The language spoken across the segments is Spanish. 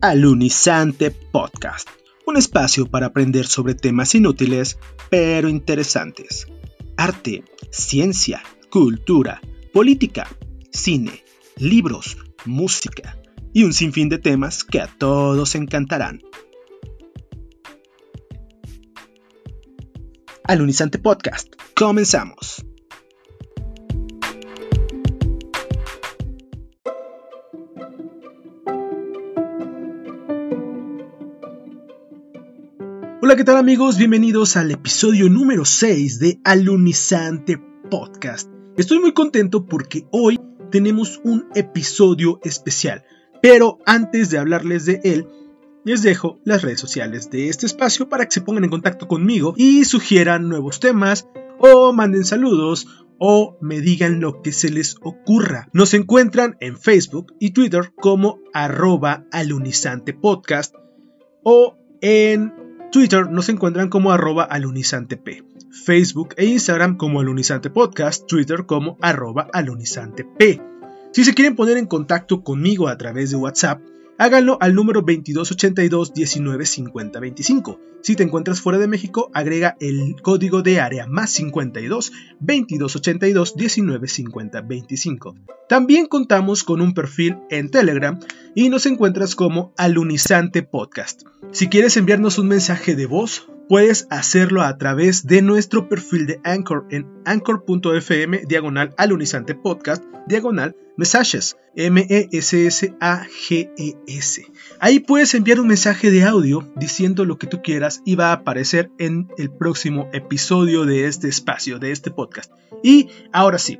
Alunizante Podcast, un espacio para aprender sobre temas inútiles pero interesantes. Arte, ciencia, cultura, política, cine, libros, música y un sinfín de temas que a todos encantarán. Alunizante Podcast, comenzamos. ¿Qué tal amigos? Bienvenidos al episodio número 6 de Alunizante Podcast. Estoy muy contento porque hoy tenemos un episodio especial, pero antes de hablarles de él, les dejo las redes sociales de este espacio para que se pongan en contacto conmigo y sugieran nuevos temas o manden saludos o me digan lo que se les ocurra. Nos encuentran en Facebook y Twitter como arroba alunizantepodcast o en Twitter nos encuentran como arroba alunizantep, Facebook e Instagram como alunizante podcast, Twitter como arroba. Si se quieren poner en contacto conmigo a través de WhatsApp, háganlo al número 2282 195025. Si te encuentras fuera de México, agrega el código de área más 52 2282 195025. También contamos con un perfil en Telegram y nos encuentras como Alunizante Podcast. Si quieres enviarnos un mensaje de voz, puedes hacerlo a través de nuestro perfil de Anchor en anchor.fm diagonal alunizante podcast diagonal mensajes M-E-S-S-A-G-E-S. Ahí puedes enviar un mensaje de audio diciendo lo que tú quieras y va a aparecer en el próximo episodio de este espacio, de este podcast. Y ahora sí,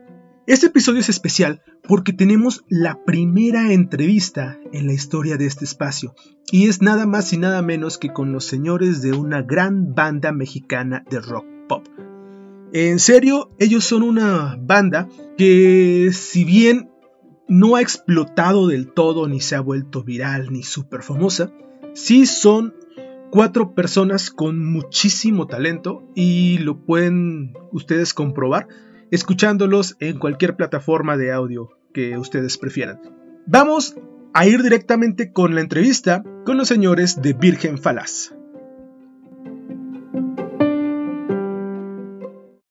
este episodio es especial porque tenemos la primera entrevista en la historia de este espacio y es nada más y nada menos que con los señores de una gran banda mexicana de rock pop. En serio, ellos son una banda que si bien no ha explotado del todo ni se ha vuelto viral ni súper famosa, sí son cuatro personas con muchísimo talento y lo pueden ustedes comprobar escuchándolos en cualquier plataforma de audio que ustedes prefieran. Vamos a ir directamente con la entrevista con los señores de Virgen Falaz.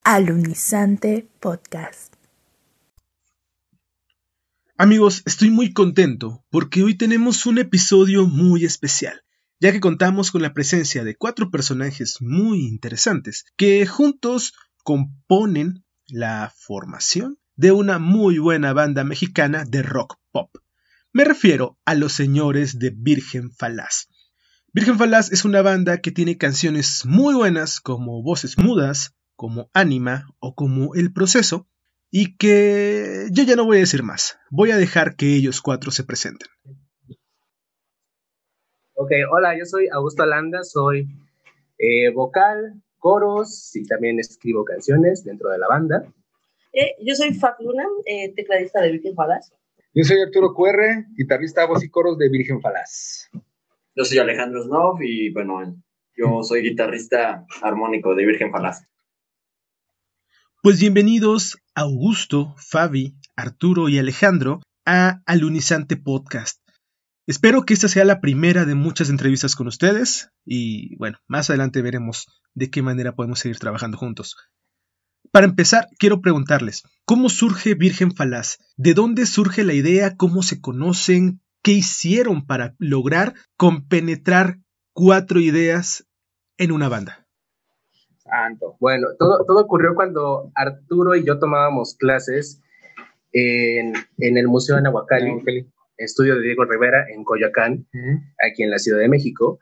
Alunizante Podcast. Amigos, estoy muy contento porque hoy tenemos un episodio muy especial, ya que contamos con la presencia de cuatro personajes muy interesantes que juntos componen la formación de una muy buena banda mexicana de rock pop. Me refiero a los señores de Virgen Falaz. Virgen Falaz es una banda que tiene canciones muy buenas como Voces Mudas, como Ánima o como El Proceso, y que yo ya no voy a decir más. Voy a dejar que ellos cuatro se presenten. Ok, hola, yo soy Augusto Alanda, soy eh, vocal, coros y también escribo canciones dentro de la banda. Eh, yo soy Fat Luna, eh, tecladista de Virgen Falaz. Yo soy Arturo QR, guitarrista, voz y coros de Virgen Falaz. Yo soy Alejandro Snow y bueno, yo soy guitarrista armónico de Virgen Falaz. Pues bienvenidos Augusto, Fabi, Arturo y Alejandro a Alunizante Podcast. Espero que esta sea la primera de muchas entrevistas con ustedes y bueno, más adelante veremos de qué manera podemos seguir trabajando juntos. Para empezar, quiero preguntarles, ¿cómo surge Virgen Falaz? ¿De dónde surge la idea? ¿Cómo se conocen? ¿Qué hicieron para lograr compenetrar cuatro ideas en una banda? Santo. Bueno, todo, todo ocurrió cuando Arturo y yo tomábamos clases en, el Museo de Nahuacali estudio de Diego Rivera en Coyoacán, aquí en la Ciudad de México.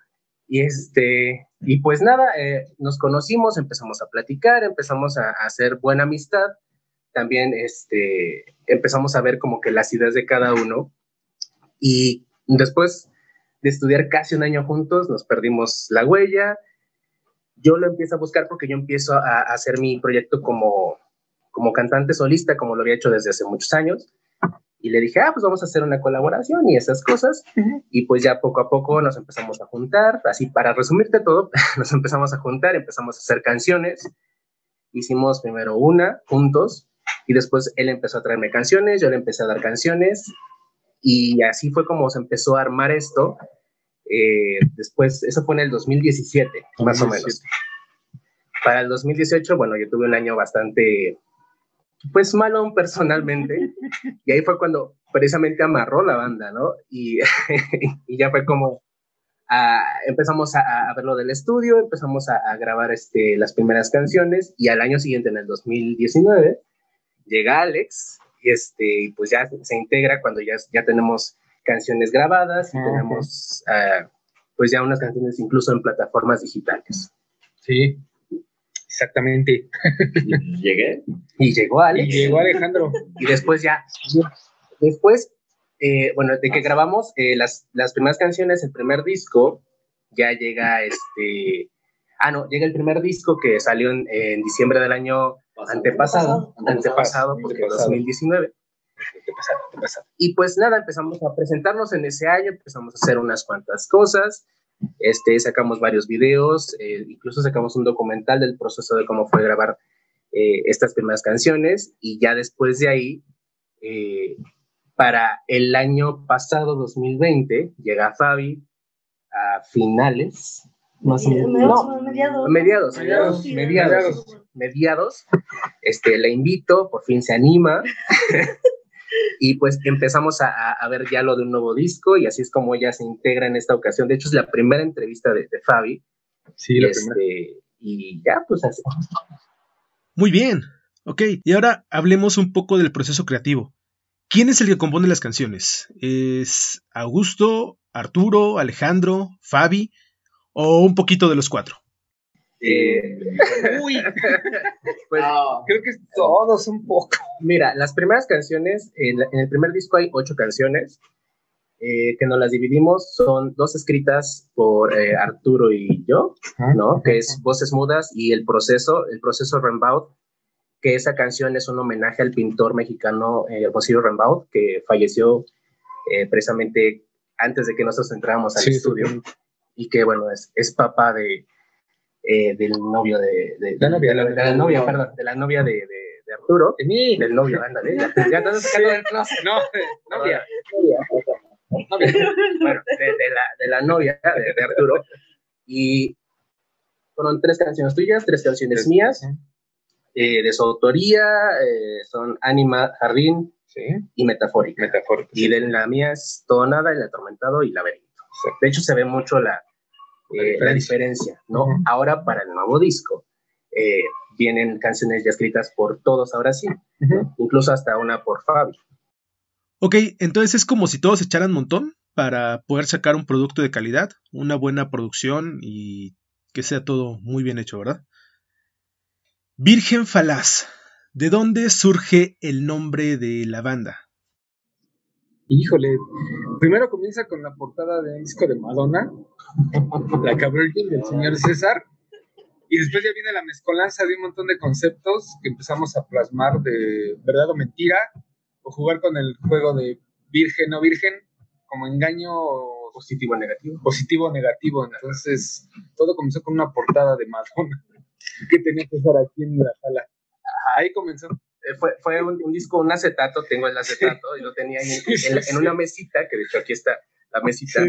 Y, este, y pues nada, eh, nos conocimos, empezamos a platicar, empezamos a, hacer buena amistad. También este, empezamos a ver como que las ideas de cada uno. Y después de estudiar casi un año juntos, nos perdimos la huella. Yo lo empiezo a buscar porque yo empiezo a, a hacer mi proyecto como, como cantante solista, como lo había hecho desde hace muchos años y le dije, ah, pues vamos a hacer una colaboración y esas cosas. Y pues ya poco a poco nos empezamos a juntar, así para resumirte todo, nos empezamos a juntar, empezamos a hacer canciones. Hicimos primero una juntos y después él empezó a traerme canciones, yo le empecé a dar canciones y así fue como se empezó a armar esto. Eh, después, eso fue en el 2017, más o menos. Para el 2018, bueno, yo tuve un año bastante, pues malo aún personalmente, y ahí fue cuando precisamente amarró la banda, ¿no? Y, y ya fue como, ah, empezamos a, a, ver lo del estudio, empezamos a, a, grabar este, las primeras canciones, y al año siguiente, en el 2019, llega Alex, y este, pues ya se integra cuando ya, ya tenemos canciones grabadas y tenemos uh, pues ya unas canciones incluso en plataformas digitales. Sí, exactamente. Y llegué. Y llegó Alex. Y llegó Alejandro. Y después ya, después, eh, bueno, de que grabamos eh, las, las primeras canciones, el primer disco, ya llega este... Ah, no, llega el primer disco que salió en, en diciembre del año antepasado, antepasado, antepasado porque antepasado. 2019. Antepasado, antepasado. Y pues nada, empezamos a presentarnos en ese año, empezamos a hacer unas cuantas cosas, este, sacamos varios videos, eh, incluso sacamos un documental del proceso de cómo fue grabar eh, estas primeras canciones y ya después de ahí, eh, para el año pasado, 2020, llega Fabi a finales, más o menos, no, mediados, mediados, mediados, mediados, mediados, este, la invito, por fin se anima, y pues empezamos a, a, ver ya lo de un nuevo disco, y así es como ella se integra en esta ocasión, de hecho es la primera entrevista de, de Fabi, sí, la este, primera. y ya, pues así. Muy bien, ok, y ahora hablemos un poco del proceso creativo. ¿Quién es el que compone las canciones? ¿Es Augusto, Arturo, Alejandro, Fabi? o un poquito de los cuatro? Eh, Uy, pues, no. creo que todos un poco. Mira, las primeras canciones, en, en el primer disco hay ocho canciones, eh, que nos las dividimos, son dos escritas por eh, Arturo y yo, ¿no? Que es Voces Mudas y El Proceso, El Proceso Rembaud, que esa canción es un homenaje al pintor mexicano eh, Hermosillo Rembaud, que falleció eh, precisamente antes de que nosotros entráramos al Sí, estudio sí. y que bueno, es, es papá de, eh, del novio de, de, La novia, de, la, de la novia, perdón, de la novia de, de, de Arturo, De mí. del novio, ándale, ya, ya estás sacando del closet. No, novia. Novia. Bueno, de, de la, de la novia de, de Arturo, y fueron tres canciones tuyas, tres canciones mías, eh, de su autoría, eh, son Anima, Jardín Sí, y Metafórica. metafórico. Y de la mía es Todo Nada, El Atormentado y Laberinto. De hecho, se ve mucho la, La eh, la diferencia. ¿no? Ahora, para el nuevo disco, eh, vienen canciones ya escritas por todos, ahora sí, incluso hasta una por Fabi. Ok, entonces es como si todos echaran montón para poder sacar un producto de calidad, una buena producción y que sea todo muy bien hecho, ¿verdad? Virgen Falaz, ¿de dónde surge el nombre de la banda? Híjole, primero comienza con la portada de un disco de Madonna, la Cabrera del señor César, y después ya viene la mezcolanza de un montón de conceptos que empezamos a plasmar de verdad o mentira, o jugar con el juego de virgen o virgen, como engaño Positivo o negativo. positivo o negativo. Entonces, todo comenzó con una portada de Madonna que tenía que estar aquí en la sala. Ahí comenzó. Eh, fue, fue un, un, disco, un acetato, tengo el acetato, y lo tenía ahí en, en, en, una mesita, que de hecho aquí está la mesita,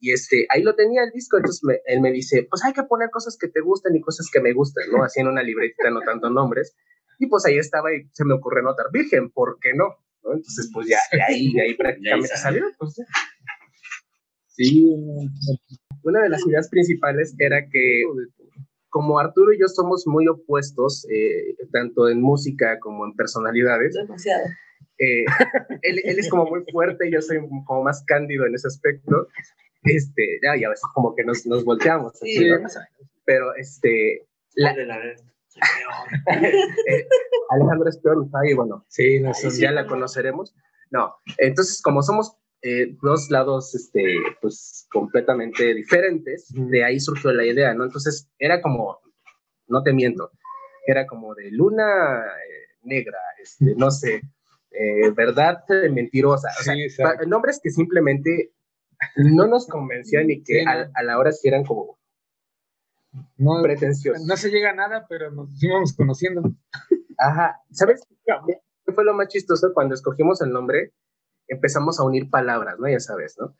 y este, ahí lo tenía el disco, entonces me, él me dice, pues hay que poner cosas que te gustan y cosas que me gustan, ¿no? Así en una libretita anotando nombres, y pues ahí estaba y se me ocurrió anotar Virgen, ¿por qué no? ¿No? Entonces, pues ya, de ahí, de ahí prácticamente salió. Pues. Sí, una de las ideas principales era que como Arturo y yo somos muy opuestos, eh, tanto en música como en personalidades, Demasiado. eh, él, él, es como muy fuerte, yo soy como más cándido en ese aspecto, este, ya, y a veces como que nos, nos volteamos, así, Sí. ¿no? pero este, la, eh, Alejandro es peor, y bueno, sí, no, sí, ya la conoceremos, no, entonces como somos eh, dos lados, este, pues, completamente diferentes, de ahí surgió la idea, ¿no? Entonces, era como, no te miento, era como de luna eh, negra, este, no sé, eh, verdad mentirosa, o sea, sí, nombres que simplemente no nos convencían y que sí, a, a, la hora sí eran como no, pretenciosos. No se llega a nada, pero nos íbamos conociendo. Ajá, ¿sabes qué fue lo más chistoso? Cuando escogimos el nombre, empezamos a unir palabras, ¿no? Ya sabes, ¿no?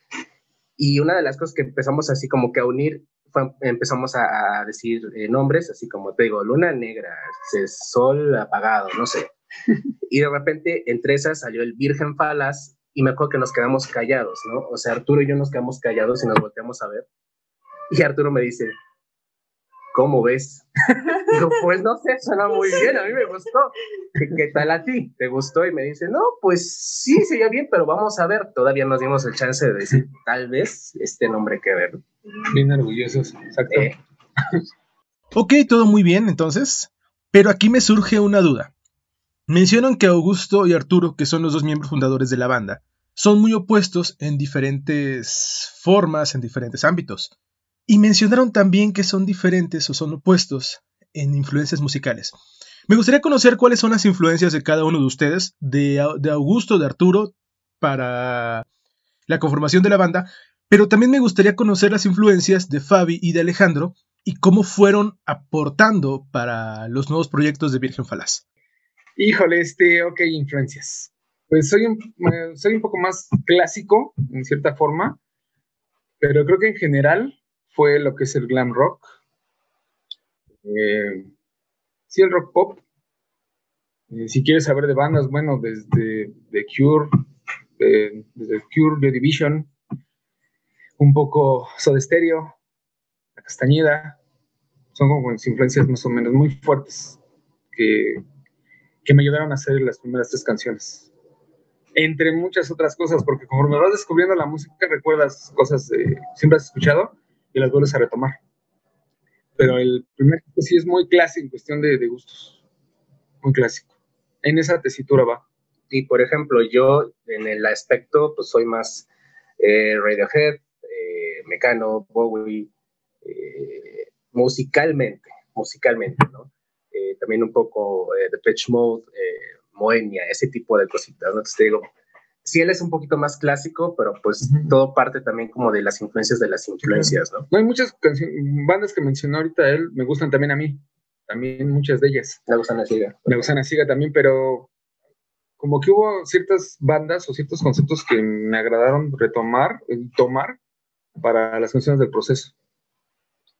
Y una de las cosas que empezamos así como que a unir, fue, empezamos a, a decir eh, nombres, así como te digo, luna negra, este, sol apagado, no sé. Y de repente entre esas salió el Virgen Falas y me acuerdo que nos quedamos callados, ¿no? O sea, Arturo y yo nos quedamos callados y nos volteamos a ver. Y Arturo me dice, ¿cómo ves? Digo, pues no sé, suena muy bien, a mí me gustó. ¿Qué, qué tal a ti? ¿Te gustó? Y me dice, no, pues sí, sería bien, pero vamos a ver. Todavía nos dimos el chance de decir, tal vez este nombre que ver. Bien orgullosos, exacto. Eh, Ok, todo muy bien entonces, pero aquí me surge una duda. Mencionan que Augusto y Arturo, que son los dos miembros fundadores de la banda, son muy opuestos en diferentes formas, en diferentes ámbitos. Y mencionaron también que son diferentes o son opuestos en influencias musicales. Me gustaría conocer cuáles son las influencias de cada uno de ustedes, de, de Augusto, de Arturo, para la conformación de la banda, pero también me gustaría conocer las influencias de Fabi y de Alejandro y cómo fueron aportando para los nuevos proyectos de Virgen Falaz. Híjole, este, ok, influencias. Pues soy un, soy un poco más clásico, en cierta forma, pero creo que en general fue lo que es el glam rock. Eh, sí, el rock pop. Eh, si quieres saber de bandas, bueno, desde The Cure, eh, desde Cure, Joy Division, un poco Soda Stereo, La Castañeda, son como influencias más o menos muy fuertes que, que me ayudaron a hacer las primeras tres canciones. Entre muchas otras cosas, porque conforme vas descubriendo la música, recuerdas cosas que siempre has escuchado y las vuelves a retomar. Pero el primer disco sí es muy clásico en cuestión de, de gustos. Muy clásico. En esa tesitura va. y por ejemplo, yo en el aspecto, pues soy más eh, Radiohead, eh, Mecano, Bowie, eh, musicalmente, musicalmente, ¿no? También un poco eh, Depeche Mode, Moenia, ese tipo de cositas, ¿no? Entonces te digo, sí, él es un poquito más clásico, pero pues todo parte también como de las influencias de las influencias, ¿no? No hay muchas bandas que mencionó ahorita él, me gustan también a mí. También muchas de ellas. Me gustan así. Me gustan a Siga también, pero como que hubo ciertas bandas o ciertos conceptos que me agradaron retomar y tomar para las canciones del proceso.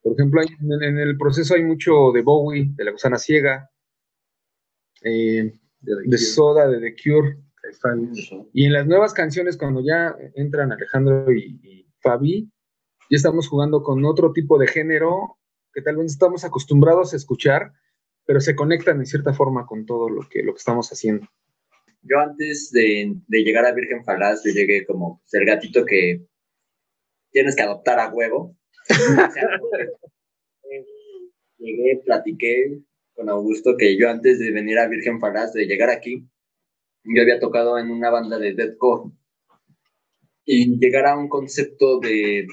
Por ejemplo, hay- en, en el proceso hay mucho de Bowie, de La Gusana Ciega, eh, de Soda, de The Cure. Y en las nuevas canciones, cuando ya entran Alejandro y, y Fabi, ya estamos jugando con otro tipo de género que tal vez estamos acostumbrados a escuchar, pero se conectan en cierta forma con todo lo que, lo que estamos haciendo. Yo antes de, de llegar a Virgen Falaz, yo llegué como pues, el gatito que tienes que adoptar a huevo. O sea, llegué, platiqué con Augusto que yo antes de venir a Virgen Falaz, de llegar aquí, yo había tocado en una banda de deathcore. Y llegar a un concepto de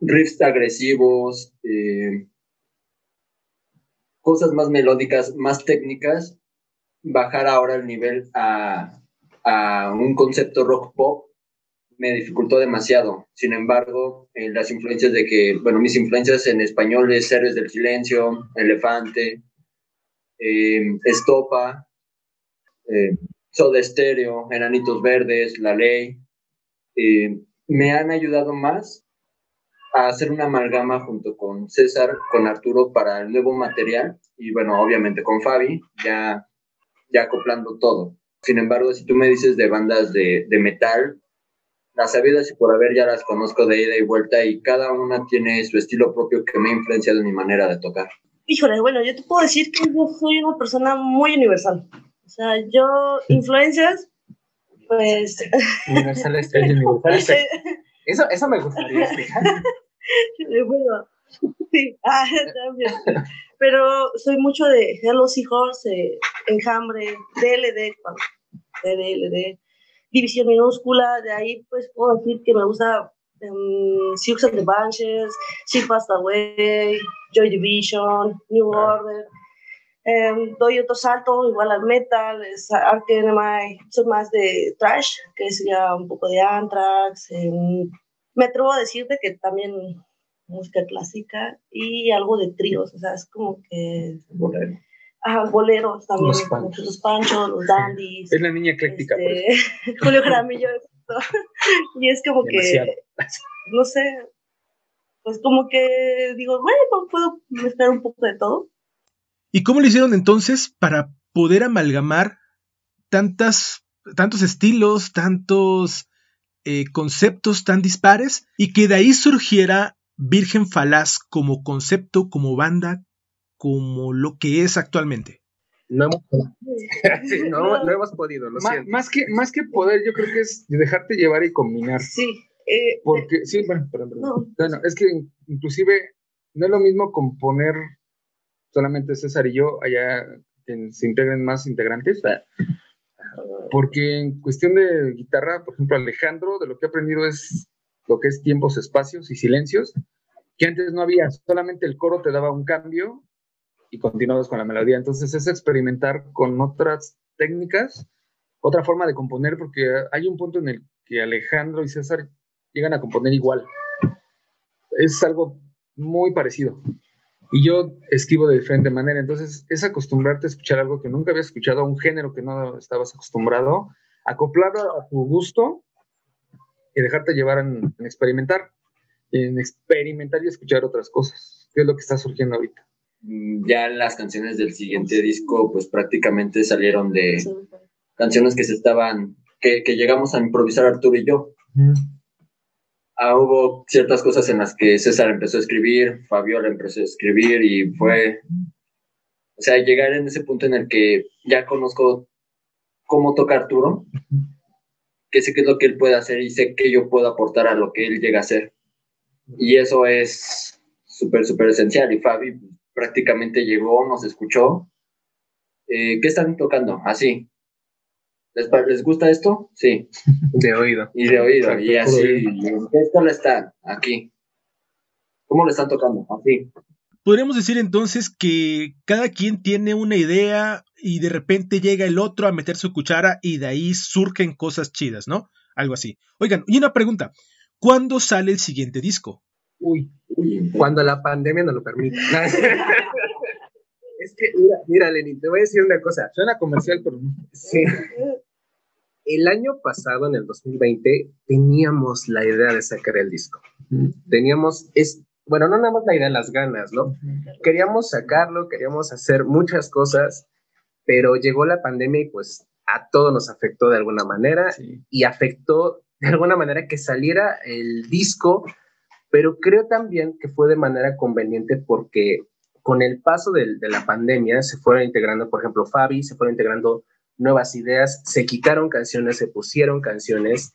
riffs agresivos, eh, cosas más melódicas, más técnicas, bajar ahora el nivel a, a un concepto rock pop me dificultó demasiado. Sin embargo, eh, las influencias de que, bueno, mis influencias en español es Héroes del Silencio, Elefante, eh, Estopa, eh, Soda Stereo, Enanitos Verdes, La Ley, eh, me han ayudado más a hacer una amalgama junto con César, con Arturo para el nuevo material y bueno, obviamente con Fabi, ya, ya acoplando todo. Sin embargo, si tú me dices de bandas de, metal, las sabidas y por haber ya las conozco de ida y vuelta y cada una tiene su estilo propio que me ha influenciado en mi manera de tocar. Híjole, bueno, yo te puedo decir que yo soy una persona muy universal. O sea, yo, influencias, pues... Universales, universales. Eso, eso me gustaría explicar. bueno, sí, ah, también. Pero soy mucho de Hello Seahorse, eh, Enjambre, DLD, DLD, División Minúscula, de ahí pues puedo decir que me gusta um, Sioux and the Bunches, She Passed Away, Joy Division, New Order. Um, doy otro salto igual al metal, es Ark Enemy, soy más de trash, que sería un poco de Anthrax. em, me atrevo a decirte que también música clásica y algo de tríos, o sea, es como que Bolero. ajá, boleros también, Los panchos. los panchos, los dandies. Es la niña ecléctica. este, Julio Jaramillo. Y es como Demasiado. que, no sé, pues como que digo, bueno, puedo mezclar un poco de todo. ¿Y cómo lo hicieron entonces para poder amalgamar tantas, tantos estilos, tantos eh, conceptos tan dispares y que de ahí surgiera Virgen Falaz como concepto, como banda, como lo que es actualmente? No hemos, Sí, no, no hemos podido, lo Ma- siento. más, que, más que poder, yo creo que es dejarte llevar y combinar. Sí. eh, Porque, sí, bueno, perdón, perdón. No. Bueno, es que inclusive no es lo mismo componer solamente César y yo, allá que se integren más integrantes. Porque en cuestión de guitarra, por ejemplo, Alejandro, de lo que he aprendido es lo que es tiempos, espacios y silencios, que antes no había, solamente el coro te daba un cambio y continuabas con la melodía. Entonces es experimentar con otras técnicas, otra forma de componer, porque hay un punto en el que Alejandro y César llegan a componer igual. Es algo muy parecido. Y yo escribo de diferente manera. Entonces, es acostumbrarte a escuchar algo que nunca habías escuchado, a un género que no estabas acostumbrado, acoplarlo a tu gusto y dejarte llevar en, en experimentar, en experimentar y escuchar otras cosas, que es lo que está surgiendo ahorita. Mm, Ya las canciones del siguiente disco, pues prácticamente salieron de canciones que se estaban, que, que llegamos a improvisar Arturo y yo. Ah, hubo ciertas cosas en las que César empezó a escribir, Fabiola empezó a escribir y fue, o sea, llegar en ese punto en el que ya conozco cómo toca Arturo, que sé qué es lo que él puede hacer y sé que yo puedo aportar a lo que él llega a hacer. Y eso es súper, súper esencial. Y Fabi prácticamente llegó, nos escuchó. Eh, ¿Qué están tocando? Así. ¿Les, ¿Les gusta esto? Sí. De oído. Y de oído, Exacto, y así. ¿Qué escala están? Aquí. ¿Cómo le están tocando? Así. Podríamos decir entonces que cada quien tiene una idea y de repente llega el otro a meter su cuchara y de ahí surgen cosas chidas, ¿no? Algo así. Oigan, y una pregunta. ¿Cuándo sale el siguiente disco? Uy, cuando la pandemia nos lo permita. que, mira, mira, Lenny, te voy a decir una cosa. Suena comercial, pero. Sí. El año pasado, en el 2020, teníamos la idea de sacar el disco. Teníamos, es, bueno, no nada más la idea, las ganas, ¿no? Queríamos sacarlo, queríamos hacer muchas cosas, pero llegó la pandemia y pues a todos nos afectó de alguna manera Sí. y afectó de alguna manera que saliera el disco, pero creo también que fue de manera conveniente porque con el paso de, la pandemia se fueron integrando, por ejemplo, Fabi, se fueron integrando nuevas ideas, se quitaron canciones, se pusieron canciones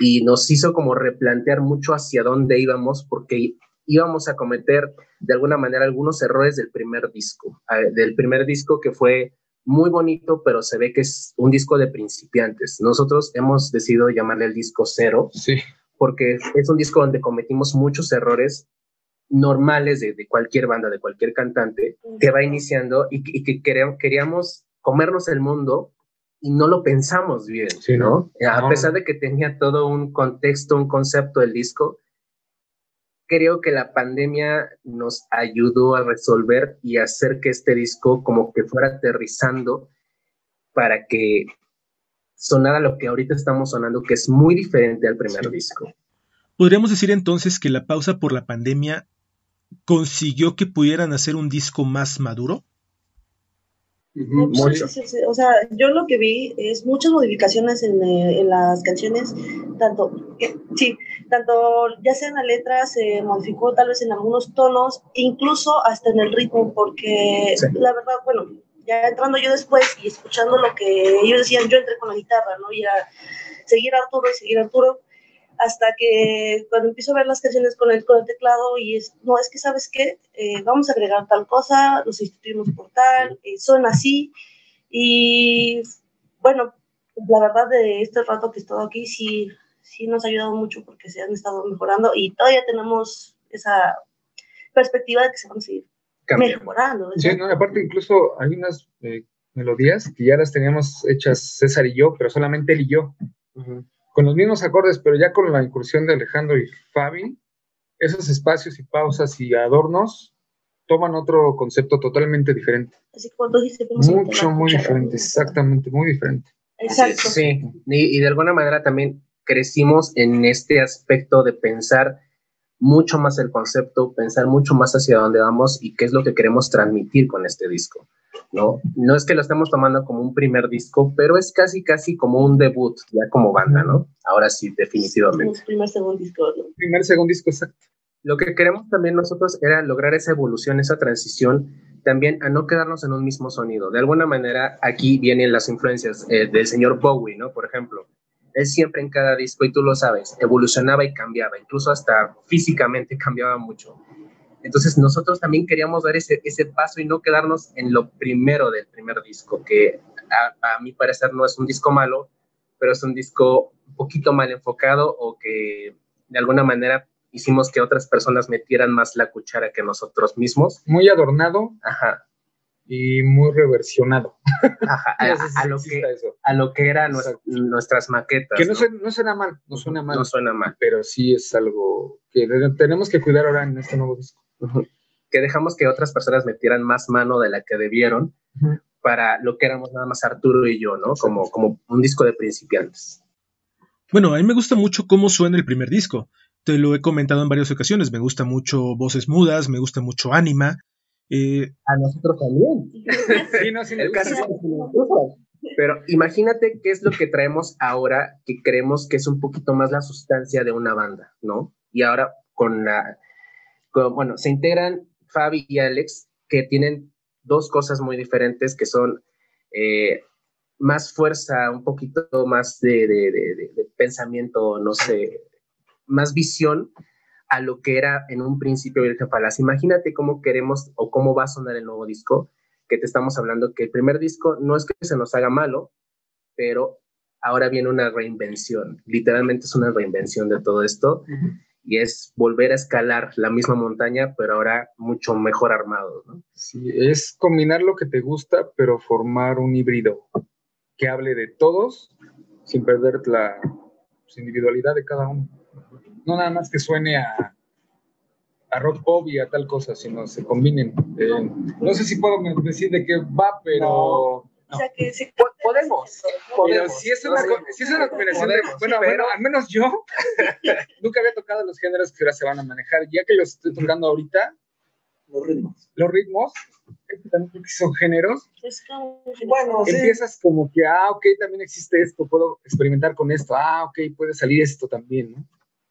y nos hizo como replantear mucho hacia dónde íbamos porque íbamos a cometer de alguna manera algunos errores del primer disco, del primer disco que fue muy bonito, pero se ve que es un disco de principiantes. Nosotros hemos decidido llamarle el disco cero Sí. porque es un disco donde cometimos muchos errores normales de, de cualquier banda, de cualquier cantante que va iniciando y, que- y que queríamos, queríamos comernos el mundo y no lo pensamos bien, Sí, ¿no? A pesar de que tenía todo un contexto, un concepto del disco, creo que la pandemia nos ayudó a resolver y hacer que este disco como que fuera aterrizando para que sonara lo que ahorita estamos sonando, que es muy diferente al primer disco. Podríamos decir entonces que la pausa por la pandemia consiguió que pudieran hacer un disco más maduro. Ujú. Mucho. Sí, sí, sí. O sea, yo lo que vi es muchas modificaciones en, eh, en las canciones, tanto, que- sí, tanto ya sea en la letra, se modificó tal vez en algunos tonos, incluso hasta en el ritmo, porque Sí. la verdad, bueno, ya entrando yo después y escuchando lo que ellos decían, yo entré con la guitarra, ¿no? Y era seguir a Arturo y seguir a Arturo, hasta que cuando empiezo a ver las canciones con el, con el teclado y es, no, es que sabes qué, Eh, vamos a agregar tal cosa, lo sustituimos por tal, eh, suena así, y bueno, la verdad de este rato que he estado aquí sí, sí nos ha ayudado mucho porque se han estado mejorando y todavía tenemos esa perspectiva de que se van a seguir Cambiando. mejorando. Sí, no, aparte incluso hay unas eh, melodías que ya las teníamos hechas César y yo, pero solamente él y yo, Ujú. Con los mismos acordes, pero ya con la incursión de Alejandro y Fabi, esos espacios y pausas y adornos toman otro concepto totalmente diferente. Así que cuando que se Mucho, muy diferente, exactamente, muy diferente. Exacto. Sí, y, y de alguna manera también crecimos en este aspecto de pensar mucho más el concepto, pensar mucho más hacia dónde vamos y qué es lo que queremos transmitir con este disco, ¿no? No es que lo estemos tomando como un primer disco, pero es casi, casi como un debut, ya como banda, ¿no? Ahora sí, definitivamente. Un primer, segundo disco, ¿no? Primer, segundo disco, exacto. Lo que queremos también nosotros era lograr esa evolución, esa transición, también a no quedarnos en un mismo sonido. De alguna manera, aquí vienen las influencias eh, del señor Bowie, ¿no? Por ejemplo, él siempre en cada disco, y tú lo sabes, evolucionaba y cambiaba, incluso hasta físicamente cambiaba mucho. Entonces nosotros también queríamos dar ese, ese paso y no quedarnos en lo primero del primer disco, que a, a mi parecer no es un disco malo, pero es un disco un poquito mal enfocado o que de alguna manera hicimos que otras personas metieran más la cuchara que nosotros mismos. Muy adornado Ajá. y muy reversionado. Ajá, a, No sé si a lo que, a lo que eran Exacto. nuestras maquetas. Que no, ¿no? suena, no suena mal, no suena mal, No suena mal. pero sí es algo que tenemos que cuidar ahora en este nuevo disco. Que dejamos que otras personas metieran más mano de la que debieron para lo que éramos nada más Arturo y yo, ¿no? Como, como un disco de principiantes. Bueno, a mí me gusta mucho cómo suena el primer disco. Te lo he comentado en varias ocasiones. Me gusta mucho voces mudas, me gusta mucho ánima. Eh, A nosotros también. Sí, no, sí, El caso es. Pero imagínate qué es lo que traemos ahora que creemos que es un poquito más la sustancia de una banda, ¿no? Y ahora con la, bueno, se integran Fabi y Alex que tienen dos cosas muy diferentes que son eh, más fuerza, un poquito más de, pensamiento, no sé, más visión a lo que era en un principio Virgen Falaz. Imagínate cómo queremos o cómo va a sonar el nuevo disco que te estamos hablando, que el primer disco no es que se nos haga malo, pero ahora viene una reinvención. Literalmente es una reinvención de todo esto y es volver a escalar la misma montaña, pero ahora mucho mejor armado. ¿no? Sí, es combinar lo que te gusta, pero formar un híbrido que hable de todos sin perder la pues, individualidad de cada uno. No nada más que suene a, a rock pop y a tal cosa, sino se combinen. Eh, no sé si puedo decir de qué va, pero, O sea que sí. Podemos. pero podemos. sí es una, No, es una combinación de, podemos, bueno, bueno, al menos yo nunca había tocado los géneros que ahora se van a manejar. Ya que los estoy tocando ahorita, Los ritmos. los ritmos, que también son géneros, Es como- Bueno, sí. empiezas como que, ah, ok, también existe esto, puedo experimentar con esto, ah, ok, puede salir esto también, ¿no?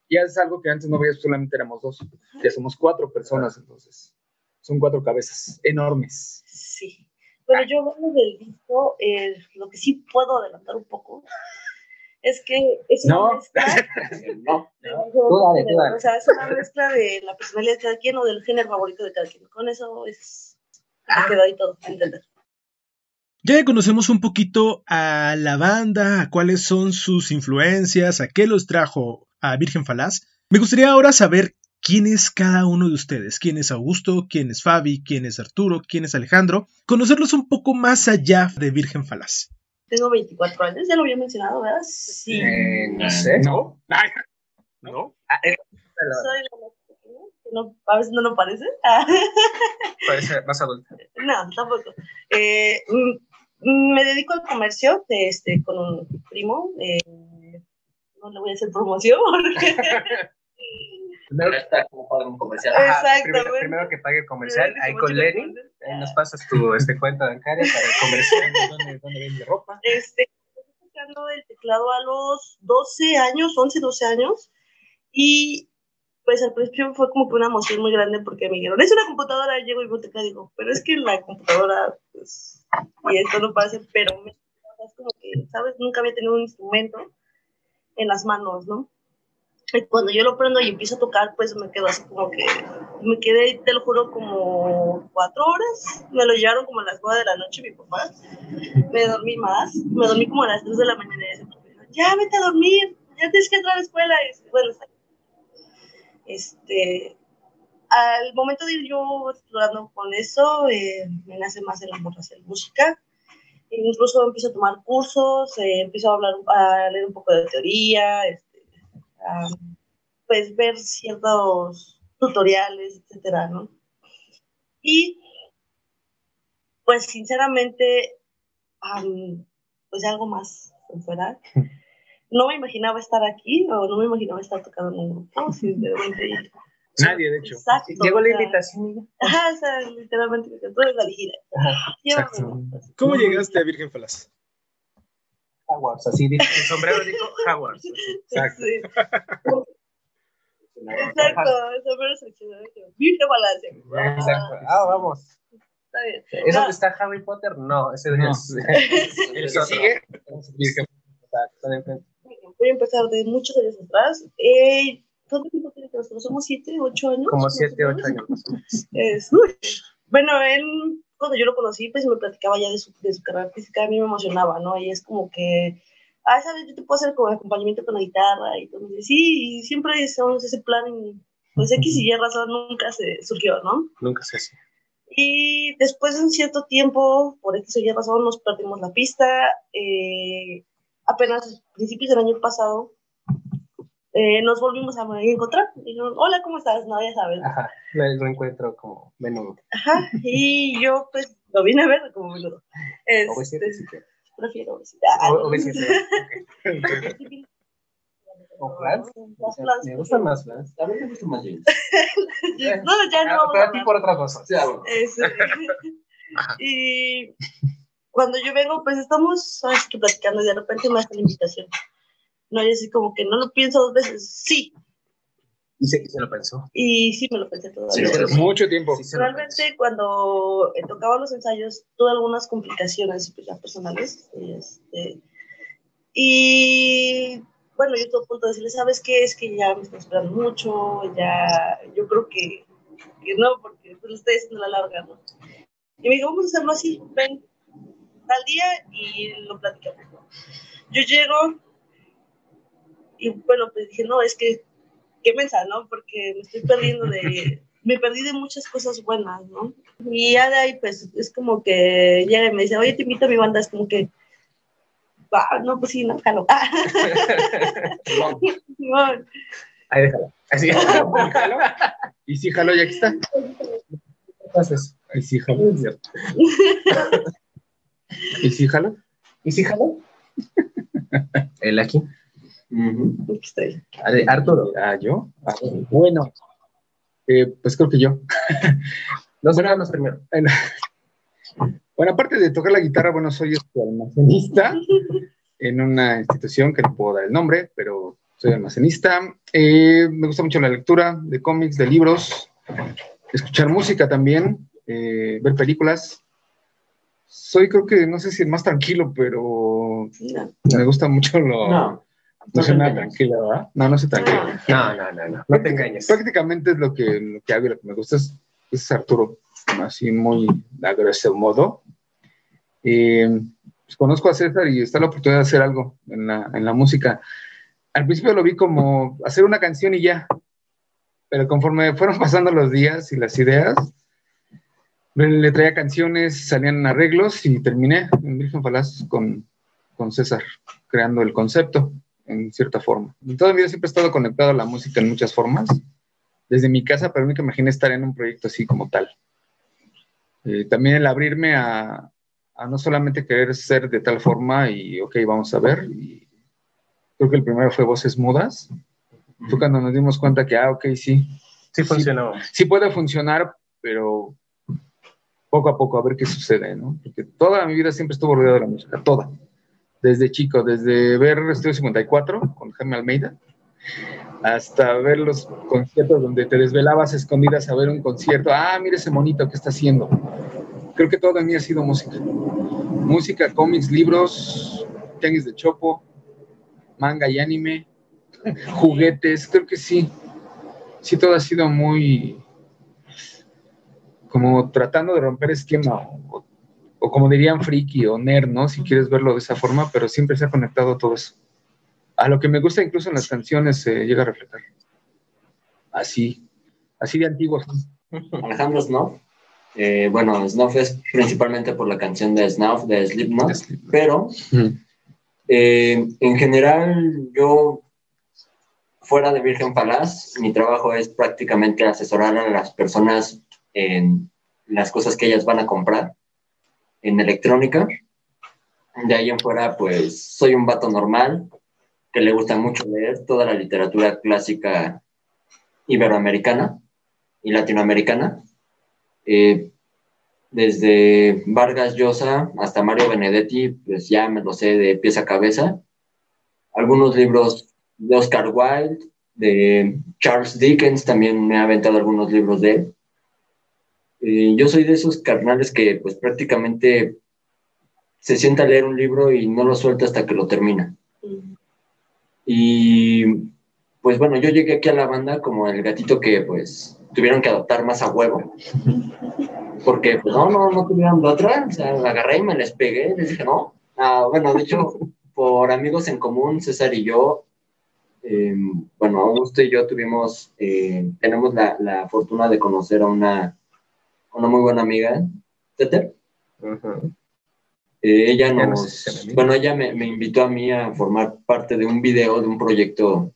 Ya es algo que antes no veías, solamente éramos dos, ya somos cuatro personas, entonces, son cuatro cabezas enormes. Sí. Bueno, yo hablando del disco, eh, lo que sí puedo adelantar un poco es que es una No. mezcla. No. de- Tú dale, tú dale. O sea, es una mezcla de la personalidad de cada quien o del género favorito de cada quien. Con eso es. Ah. Me quedó ahí todo a entender. ya que conocemos un poquito a la banda, a cuáles son sus influencias, a qué los trajo a Virgen Falaz, me gustaría ahora saber quién es cada uno de ustedes, quién es Augusto, quién es Fabi, quién es Arturo, quién es Alejandro, conocerlos un poco más allá de Virgen Falaz. Tengo 24 años, ya lo había mencionado, ¿verdad? Sí. Eh, no sé. No, ¿No? Ah, es- Soy la más pequeña, que no, a veces no lo parece. Parece más adulta. no, tampoco. Eh, mm, me dedico al comercio este, con un primo. eh, no le voy a hacer promoción porque Primero, está como para un comercial. Ajá, Exactamente. primero, primero que pague el comercial, ahí con Lenny, ahí nos pasas tu este, cuenta bancaria para el comercial. ¿dónde, dónde vende ropa? Este, estoy tocando el teclado a los 12 años, 11, 12 años. Y pues al principio fue como que una emoción muy grande porque me dijeron, es una computadora. Y llego y boteca y digo, pero es que la computadora, pues, y esto no pasa, pero me, es como que, ¿sabes? Nunca había tenido un instrumento en las manos, ¿no? Cuando yo lo prendo y empiezo a tocar, pues me quedo así como que, me quedé, te lo juro, como cuatro horas. Me lo llevaron como a las nueve de la noche mi papá me dormí más, me dormí como a las 3 de la mañana y dijo, ya vete a dormir, ya tienes que entrar a la escuela. Y bueno, está este, al momento de ir yo explorando con eso, eh, me nace más el amor hacia la música. Incluso empiezo a tomar cursos, eh, empiezo a hablar, a leer un poco de teoría, este, a, pues ver ciertos tutoriales, etcétera, ¿no? Y pues sinceramente, am, pues algo más fuera. no me imaginaba estar aquí o no me imaginaba estar tocando en un grupo, sinceramente. Nadie, de hecho. Exacto. Llegó la invitación. Ajá, o sea, literalmente, tú eres la. Así. ¿Cómo llegaste a Virgen Falaz? Jaguars, así dijo. El sombrero dijo Jaguars. Exacto. Sí. Exacto, eso me lo seleccioné. Virgen balance. Exacto. Ah, vamos. Está bien. ¿Es No. donde está Harry Potter? No, ese No. es. El es que sigue, Exacto. Voy a empezar de muchos años atrás. Eh, ¿Cuánto tiempo tiene que nosotros? ¿Somos siete, ocho años? Como más o 7, 8 menos? años. Es- bueno, él, cuando yo lo conocí, pues me platicaba ya de su, de su carrera artística, a mí me emocionaba, ¿no? Y es como que, ah, ¿sabes? Yo te puedo hacer como acompañamiento con la guitarra y todo. Y sí, y siempre hicimos ese plan, y, pues X y Y razón nunca se surgió, ¿no? Nunca se hace. Y después de un cierto tiempo, por X o Y razón, nos perdimos la pista. eh, apenas a principios del año pasado, eh, nos volvimos a encontrar. Y yo, hola, ¿cómo estás? No, ya sabes. Ajá, el reencuentro como menudo. Ajá, y yo pues lo vine a ver como menudo. Este, B7, si quieres. prefiero obesidad. O o B7. ok. O Flans. Me gustan más Flans. A mí me gusta más James. No, ya no. Ah, Pero a ti por otra cosa. Sí, ah, bueno. Y cuando yo vengo, pues estamos ¿sabes? que platicando y de repente me hace la invitación. No, y así como que no lo pienso dos veces, sí, Y se, y se lo pensó. y sí me lo pensé todavía. Sí, lo- mucho tiempo. sí Realmente cuando tocaba los ensayos tuve algunas complicaciones pues, personales. y, Este, y bueno, yo estuve a punto de decirle, ¿sabes qué? Es que ya me están esperando mucho, ya, yo creo que, que no, porque pues, lo estoy haciendo a la larga, ¿no? Y me dijo, vamos a hacerlo así, ven, tal día y lo platicamos. Yo llego y bueno, pues dije, no, es que, qué mensa, ¿no? Porque me estoy perdiendo de, me perdí de muchas cosas buenas, ¿no? Y ya de ahí, pues, es como que llega y me dice, oye, te invito a mi banda, es como que, ah, no, pues sí, no, jalo. Simón. Ahí déjala. Así. Y sí, jalo, ya que está. Entonces, Y sí, jalo. es cierto. Y sí, jalo. ¿y si jala? El aquí. Ujú. Aquí estoy. De Arturo. Ah, yo. Ah, bueno. Eh, pues creo que yo. Los hermanos primero. Bueno, aparte de tocar la guitarra, bueno, soy este almacenista en una institución que no puedo dar el nombre, pero soy almacenista. Eh, me gusta mucho la lectura de cómics, de libros, escuchar música también, eh, ver películas. Soy, creo que, no sé si el más tranquilo, pero No. me gusta mucho lo... No. No soy nada tranquilo, ¿verdad? No, no soy tranquilo. No, no, no, no. No te engañes. Prácticamente es lo que, lo que hago y lo que me gusta es, es Arturo, así muy a grosso modo. Eh, pues conozco a César y está la oportunidad de hacer algo en la, en la música. Al principio lo vi como hacer una canción y ya, pero conforme fueron pasando los días y las ideas, le, le traía canciones, salían arreglos y terminé en Virgen Falaz con, con César, creando el concepto en cierta forma. Y toda mi vida siempre he estado conectado a la música en muchas formas, desde mi casa, pero nunca imaginé estar en un proyecto así como tal. Eh, también el abrirme a, a no solamente querer ser de tal forma y, ok, vamos a ver. Y creo que el primero fue Voces Mudas. Fue cuando nos dimos cuenta que, ah, ok, sí, Sí funcionó. sí puede funcionar, pero poco a poco a ver qué sucede, ¿no? Porque toda mi vida siempre estuvo rodeada de la música, toda. Desde chico, desde ver Estudio 54 con Jaime Almeida, hasta ver los conciertos donde te desvelabas escondidas a ver un concierto. Ah, mira ese monito que está haciendo. Creo que todo en mí ha sido música. Música, cómics, libros, tenis de chopo, manga y anime, juguetes, creo que sí. Sí, todo ha sido muy como tratando de romper esquema o, o como dirían friki o nerd, ¿no? Si quieres verlo de esa forma, pero siempre se ha conectado todo eso. A lo que me gusta incluso en las canciones se llega a reflejar. Así, así de antiguo. Alejandro Snuff. Eh, bueno, Snuff es principalmente por la canción de Snuff de Slipknot, pero eh, en general yo, fuera de Virgen Falaz, mi trabajo es prácticamente asesorar a las personas en las cosas que ellas van a comprar en electrónica. De ahí en fuera, pues soy un vato normal, que le gusta mucho leer toda la literatura clásica iberoamericana y latinoamericana. Eh, desde Vargas Llosa hasta Mario Benedetti, pues ya me lo sé de pies a cabeza. Algunos libros de Oscar Wilde, de Charles Dickens, también me ha aventado algunos libros de él. Eh, yo soy de esos carnales que pues prácticamente se sienta a leer un libro y no lo suelta hasta que lo termina. Y pues bueno, yo llegué aquí a la banda como el gatito que pues tuvieron que adoptar más a huevo. Porque pues no, no, no tuvieron de otra. O sea, la agarré y me les pegué. Les dije, no. Ah, bueno, de hecho, por amigos en común, César y yo, eh, bueno, Augusto y yo tuvimos, eh, tenemos la, la, fortuna de conocer a una, una muy buena amiga, Tete. Eh, ella nos, bueno, ella me, me, invitó a mí a formar parte de un video de un proyecto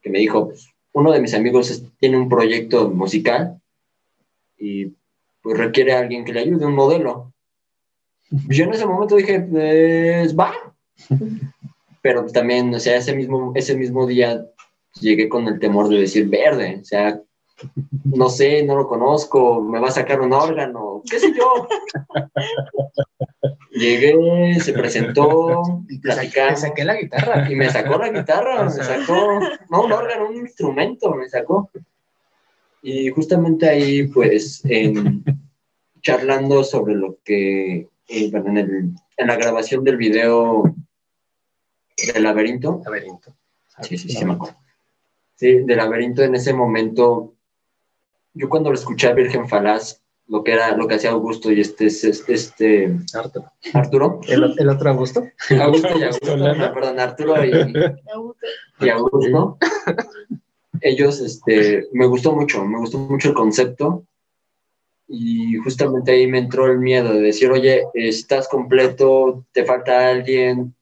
que me dijo, pues, uno de mis amigos tiene un proyecto musical y pues requiere a alguien que le ayude, un modelo. Yo en ese momento dije, pues va. Pero también, o sea, ese mismo, ese mismo día llegué con el temor de decir verde, o sea, no sé, no lo conozco, me va a sacar un órgano, qué sé yo. Llegué, se presentó, y te saqué, saqué, la guitarra. Y me sacó la guitarra, me sacó, no un órgano, un instrumento, me sacó. Y justamente ahí, pues, en, charlando sobre lo que, eh, bueno, en, el, en, la grabación del video del laberinto. Laberinto. Sí, sí, sí, me acuerdo. Sí, del laberinto en ese momento, yo cuando lo escuché a Virgen Falaz, lo que era lo que hacía Augusto y este este Arturo. Arturo. ¿El, el otro Augusto? Augusto y Augusto, no, perdón, Arturo y, y Augusto. Ellos, este, me gustó mucho, me gustó mucho el concepto y justamente ahí me entró el miedo de decir, oye, estás completo, te falta alguien,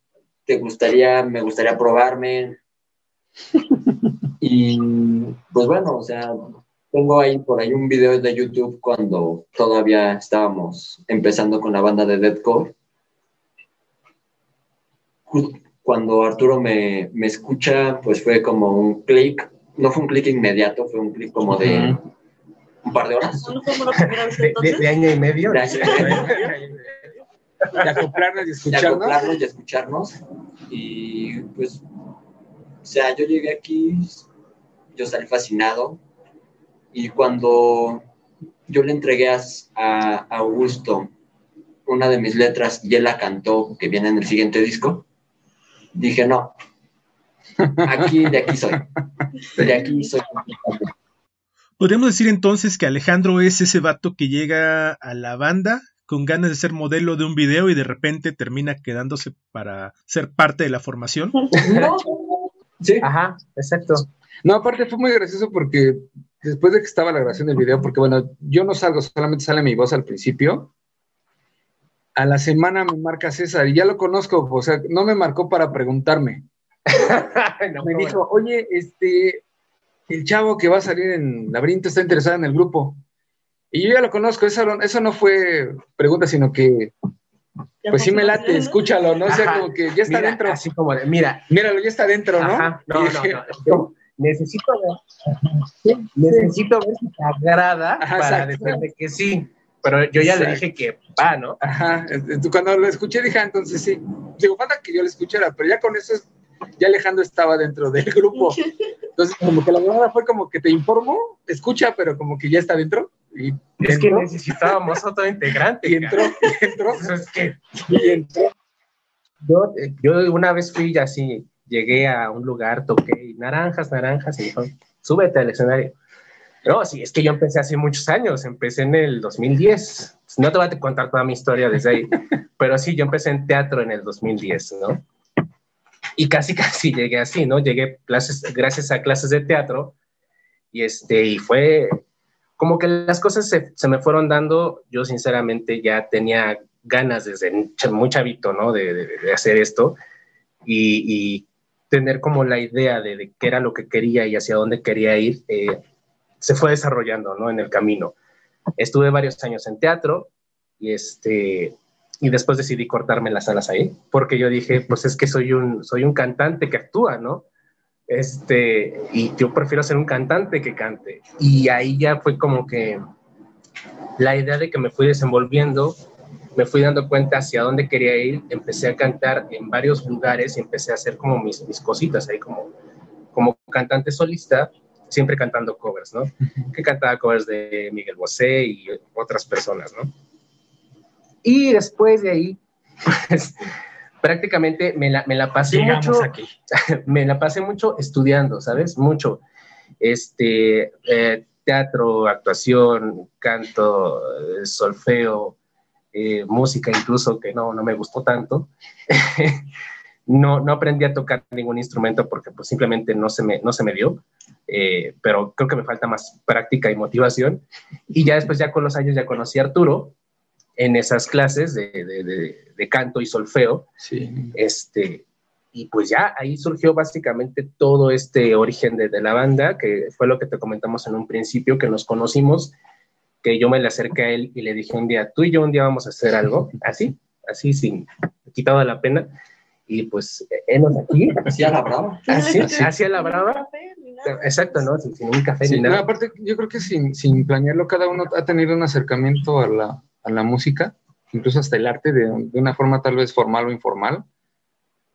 te gustaría, me gustaría probarme. y pues bueno, o sea, tengo ahí por ahí un video de YouTube cuando todavía estábamos empezando con la banda de Deadcore. Cuando Arturo me, me escucha, pues fue como un clic, no fue un clic inmediato, fue un clic como de un par de horas. De, de, de, año y medio. De, acoplarnos y escucharnos. De acoplarnos y escucharnos. Y pues, o sea, yo llegué aquí, yo salí fascinado. Y cuando yo le entregué a, a Augusto una de mis letras y él la cantó, que viene en el siguiente disco, dije, no, aquí, de aquí soy. De aquí soy. Podríamos decir entonces que Alejandro es ese vato que llega a la banda con ganas de ser modelo de un video y de repente termina quedándose para ser parte de la formación. Sí. Ajá, exacto. No, aparte fue muy gracioso porque después de que estaba la grabación del video, porque bueno, yo no salgo, solamente sale mi voz al principio. A la semana me marca César y ya lo conozco, o sea, no me marcó para preguntarme. no, me dijo, bueno. oye, este, el chavo que va a salir en Laberinto está interesado en el grupo. Y yo ya lo conozco, eso, eso no fue pregunta, sino que, pues sí me late, escúchalo, ¿no? O sea, como que ya está mira, dentro. Así como de, mira. Míralo, ya está dentro, ¿no? Ajá. No, no, no, no. Necesito ver, necesito ver si te agrada Ajá, para decirle que sí. Pero yo ya exacto. le dije que va, ¿no? Ajá. Cuando lo escuché dije, ah, entonces sí. Digo, falta que yo lo escuchara, pero ya con eso es ya Alejandro estaba dentro del grupo. Entonces, como que la verdad fue como que te informo, escucha, pero como que ya está dentro. Y es entró. que necesitábamos otro integrante. Y entró, y entró. es que, y entró. Yo, yo una vez fui así, llegué a un lugar, toqué naranjas, naranjas, y dijo, súbete al escenario. No, sí, es que yo empecé hace muchos años, empecé en el 2010. No te voy a contar toda mi historia desde ahí, pero sí, yo empecé en teatro en el 2010, ¿no? y casi casi llegué así, ¿no? Llegué clases, gracias a clases de teatro y, este, y fue como que las cosas se, se me fueron dando, yo sinceramente ya tenía ganas desde muy chavito, ¿no? De, de, de hacer esto y, y, tener como la idea de, de, qué era lo que quería y hacia dónde quería ir, eh, se fue desarrollando, ¿no? En el camino. Estuve varios años en teatro y este, y después decidí cortarme las alas ahí, porque yo dije, pues es que soy un, soy un cantante que actúa, ¿no? Este, y yo prefiero ser un cantante que cante. Y ahí ya fue como que la idea de que me fui desenvolviendo, me fui dando cuenta hacia dónde quería ir, empecé a cantar en varios lugares y empecé a hacer como mis, mis cositas ahí como, como cantante solista, siempre cantando covers, ¿no? Que cantaba covers de Miguel Bosé y otras personas, ¿no? Y después de ahí, pues, prácticamente me la, me la pasé Llegamos mucho, aquí. me la pasé mucho estudiando, ¿sabes? Mucho. Este, eh, teatro, actuación, canto, eh, solfeo, eh, música incluso, que no, no me gustó tanto. no, no aprendí a tocar ningún instrumento porque pues simplemente no se me, no se me dio. Eh, pero creo que me falta más práctica y motivación. Y ya después, ya con los años, ya conocí a Arturo en esas clases de, de- de- de canto y solfeo. Sí. Este, y pues ya ahí surgió básicamente todo este origen de, de la banda, que fue lo que te comentamos en un principio, que nos conocimos, que yo me le acerqué a él y le dije un día, tú y yo un día vamos a hacer algo, así, así, sin quitado la pena. Y pues, énos aquí, Sí, a la brava. así, Sí. así a la brava. Exacto, ¿no? Sin, sin un café Sí, ni no, nada. aparte, yo creo que sin, sin planearlo, cada uno ha tenido un acercamiento a la, a la música, incluso hasta el arte, de, de una forma tal vez formal o informal.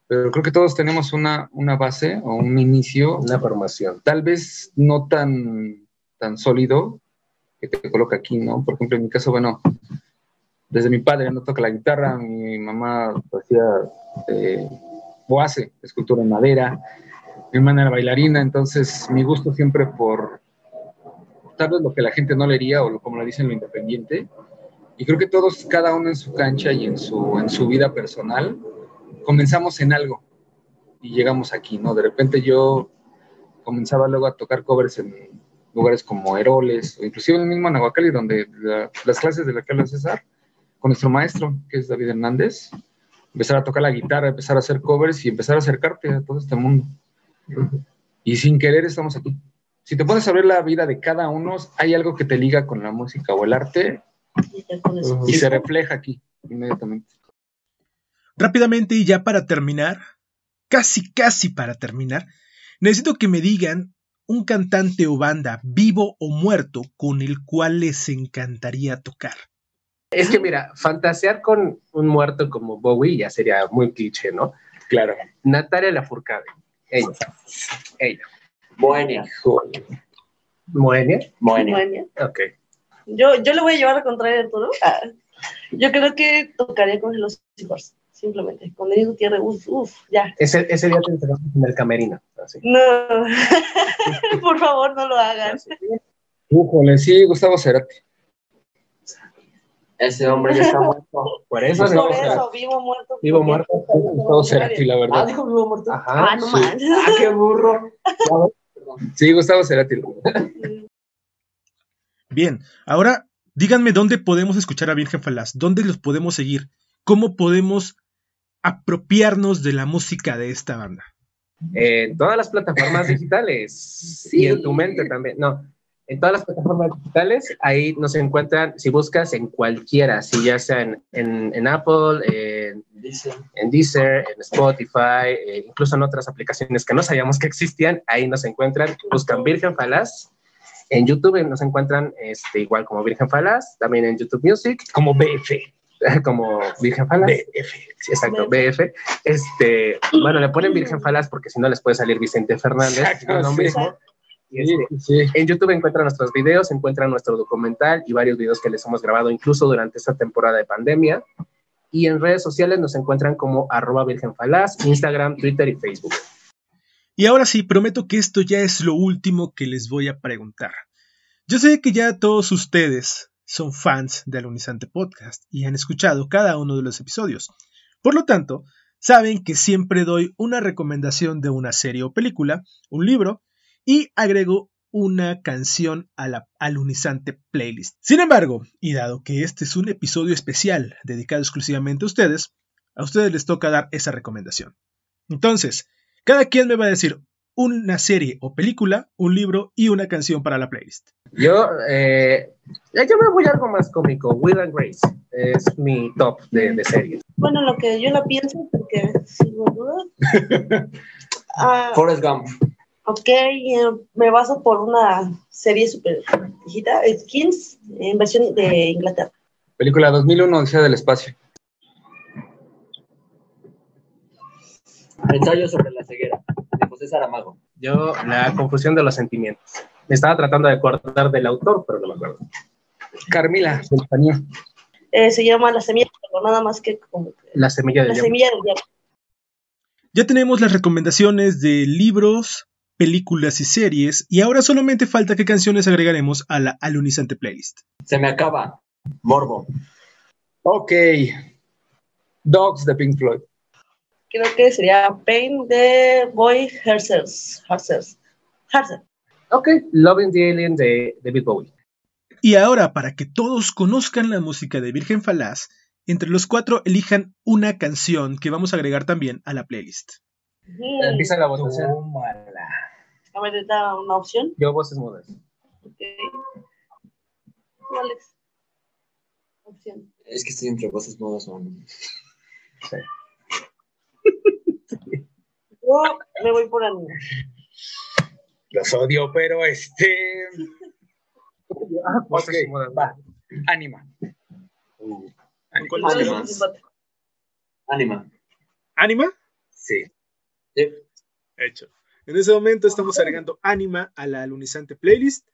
Pero creo que todos tenemos una, una base o un inicio, Una formación. tal vez no tan, tan sólido, que te coloca aquí, ¿no? Por ejemplo, en mi caso, bueno, desde mi padre no toca la guitarra, mi mamá hacía eh, escultura en madera, mi hermana era bailarina, entonces mi gusto siempre por tal vez lo que la gente no leería o como le dicen lo independiente. Y creo que todos, cada uno en su cancha y en su, en su vida personal, comenzamos en algo y llegamos aquí, ¿no? De repente yo comenzaba luego a tocar covers en lugares como Heroles, o inclusive en el mismo Anahuacalli, donde la- las clases de la que habla César, con nuestro maestro, que es David Hernández, empezar a tocar la guitarra, empezar a hacer covers y empezar a acercarte a todo este mundo. Y sin querer estamos aquí. Si te pones a ver la vida de cada uno, hay algo que te liga con la música o el arte y se refleja aquí inmediatamente. Rápidamente y ya para terminar, casi casi para terminar, necesito que me digan un cantante o banda vivo o muerto con el cual les encantaría tocar. Es que mira, fantasear con un muerto como Bowie ya sería muy cliché, ¿no? Claro. Natalia Lafourcade. Ella. Ella. Moenia. Bohemia. Bueno, Ok. yo, yo le voy a llevar a contrario a Arturo. Ah, yo creo que tocaría con los hijos, simplemente. Con Denis Gutiérrez, uff, uff, ya. Ese, ese día te encerramos en el camerino. Así. No, por favor, no lo hagan. Újole, sí, Gustavo Cerati. Ese hombre ya está muerto. Por eso, Por ¿no? eso, vivo muerto. Vivo muerto. Gustavo Cerati, la Ah, verdad. dijo vivo muerto. Ajá. Ah, no sí. Ah, qué burro. Sí, Gustavo Cerati. Bien, ahora díganme dónde podemos escuchar a Virgen Falaz, dónde los podemos seguir, cómo podemos apropiarnos de la música de esta banda. En todas las plataformas digitales. Y en tu mente también. No. En todas las plataformas digitales, ahí nos encuentran, si buscas en cualquiera, si ya sea en, en- en Apple, en, Deezer, en Spotify, eh, incluso en otras aplicaciones que no sabíamos que existían, ahí nos encuentran, buscan Virgen Falaz. En YouTube nos encuentran este, igual como Virgen Falaz, también en YouTube Music, Como BF. como Virgen Falaz. BF. Sí, exacto, BF. Este, bueno, le ponen Virgen Falaz porque si no les puede salir Vicente Fernández. Exacto, sí. este, Sí, sí. en YouTube encuentran nuestros videos, encuentran nuestro documental y varios videos que les hemos grabado incluso durante esta temporada de pandemia. Y en redes sociales nos encuentran como arroba Virgen Falaz, Instagram, Twitter y Facebook. Y ahora sí, prometo que esto ya es lo último que les voy a preguntar. Yo sé que ya todos ustedes son fans de Alunizante Podcast y han escuchado cada uno de los episodios. Por lo tanto, saben que siempre doy una recomendación de una serie o película, un libro, y agrego una canción a la alunizante playlist. Sin embargo, y dado que este es un episodio especial dedicado exclusivamente a ustedes, a ustedes les toca dar esa recomendación. Entonces, cada quien me va a decir una serie o película, un libro y una canción para la playlist. Yo, eh, yo me voy a algo más cómico. Will and Grace es mi top de, de series. Bueno, lo que yo la pienso, porque sigo en duda. Ah, Forrest Gump. ok, eh, me baso por una serie súper viejita, Skins, en versión de Inglaterra. Película 2001, Odisea del Espacio. Ensayo sobre la ceguera, de José Saramago. Yo, la confusión de los sentimientos. Me estaba tratando de acordar del autor, pero no me acuerdo. Carmila. Eh, se llama La Semilla, pero nada más que como que La semilla La del diablo. Semilla del Diablo. Ya tenemos las recomendaciones de libros, películas y series, y ahora solamente falta qué canciones agregaremos a la alunizante playlist. Se me acaba. Morbo. Ok. Dogs de Pink Floyd. Creo que sería Pain de Boy Hersers. Hersers. Hersers. Ok, Loving the Alien de David Bowie. Y ahora, para que todos conozcan la música de Virgen Falaz, entre los cuatro elijan una canción que vamos a agregar también a la playlist. Empieza la votación. Tómala. A ver, da una opción. Yo, voces mudas. Ok. ¿Cuál es? Opción. Es que estoy entre voces modas o no. Yo me voy por anime. Los odio, pero este. Ok, mudas. va. Anima. ¿Cuál ¿Cuál es Anima. Anima. ¿Anima? Sí. Sí. Hecho. En ese momento estamos agregando Anima a la alunizante playlist.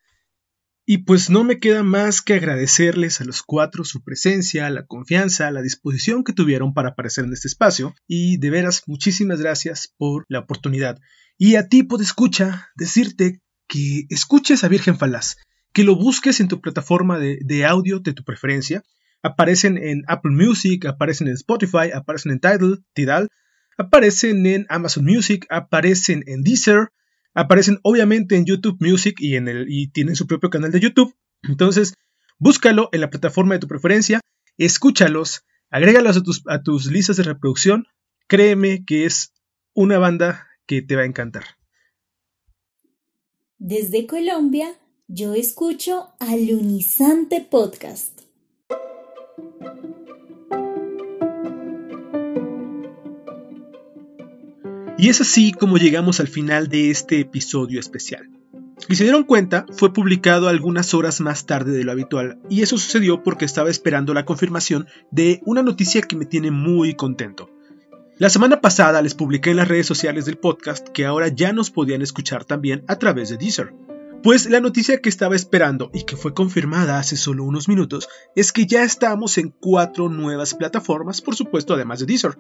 Y pues no me queda más que agradecerles a los cuatro su presencia, la confianza, la disposición que tuvieron para aparecer en este espacio. Y de veras, muchísimas gracias por la oportunidad. Y a ti, escucha, decirte que escuches a Virgen Falaz, que lo busques en tu plataforma de, de audio de tu preferencia. Aparecen en Apple Music, aparecen en Spotify, aparecen en Tidal, Tidal, aparecen en Amazon Music, aparecen en Deezer, aparecen obviamente en YouTube Music y, en el, y tienen su propio canal de YouTube. Entonces, búscalo en la plataforma de tu preferencia, escúchalos, agrégalos a tus, a tus listas de reproducción. Créeme que es una banda que te va a encantar. Desde Colombia, yo escucho Alunizante Podcast. Y es así como llegamos al final de este episodio especial. Y se dieron cuenta, fue publicado algunas horas más tarde de lo habitual, y eso sucedió porque estaba esperando la confirmación de una noticia que me tiene muy contento. La semana pasada les publiqué en las redes sociales del podcast que ahora ya nos podían escuchar también a través de Deezer. Pues la noticia que estaba esperando y que fue confirmada hace solo unos minutos es que ya estamos en cuatro nuevas plataformas, por supuesto además de Deezer.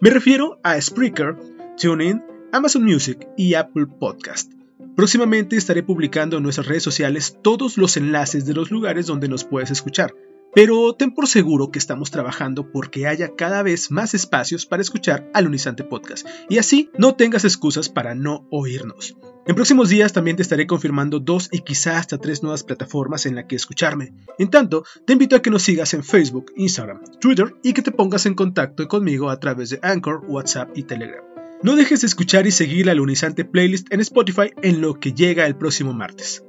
Me refiero a Spreaker, TuneIn, Amazon Music y Apple Podcast. Próximamente estaré publicando en nuestras redes sociales todos los enlaces de los lugares donde nos puedes escuchar, pero ten por seguro que estamos trabajando porque haya cada vez más espacios para escuchar al Unizante Podcast y así no tengas excusas para no oírnos. En próximos días también te estaré confirmando dos y quizá hasta tres nuevas plataformas en las que escucharme. En tanto, te invito a que nos sigas en Facebook, Instagram, Twitter y que te pongas en contacto conmigo a través de Anchor, WhatsApp y Telegram. No dejes de escuchar y seguir la lunizante playlist en Spotify en lo que llega el próximo martes.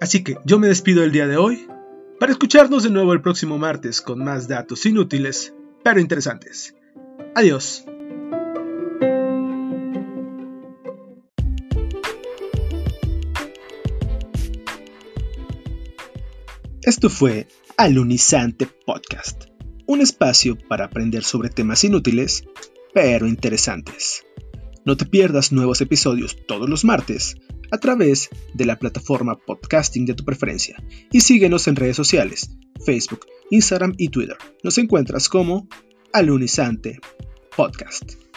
Así que yo me despido el día de hoy para escucharnos de nuevo el próximo martes con más datos inútiles pero interesantes. Adiós. Esto fue Alunizante Podcast, un espacio para aprender sobre temas inútiles pero interesantes. No te pierdas nuevos episodios todos los martes a través de la plataforma podcasting de tu preferencia y síguenos en redes sociales, Facebook, Instagram y Twitter. Nos encuentras como Alunizante Podcast.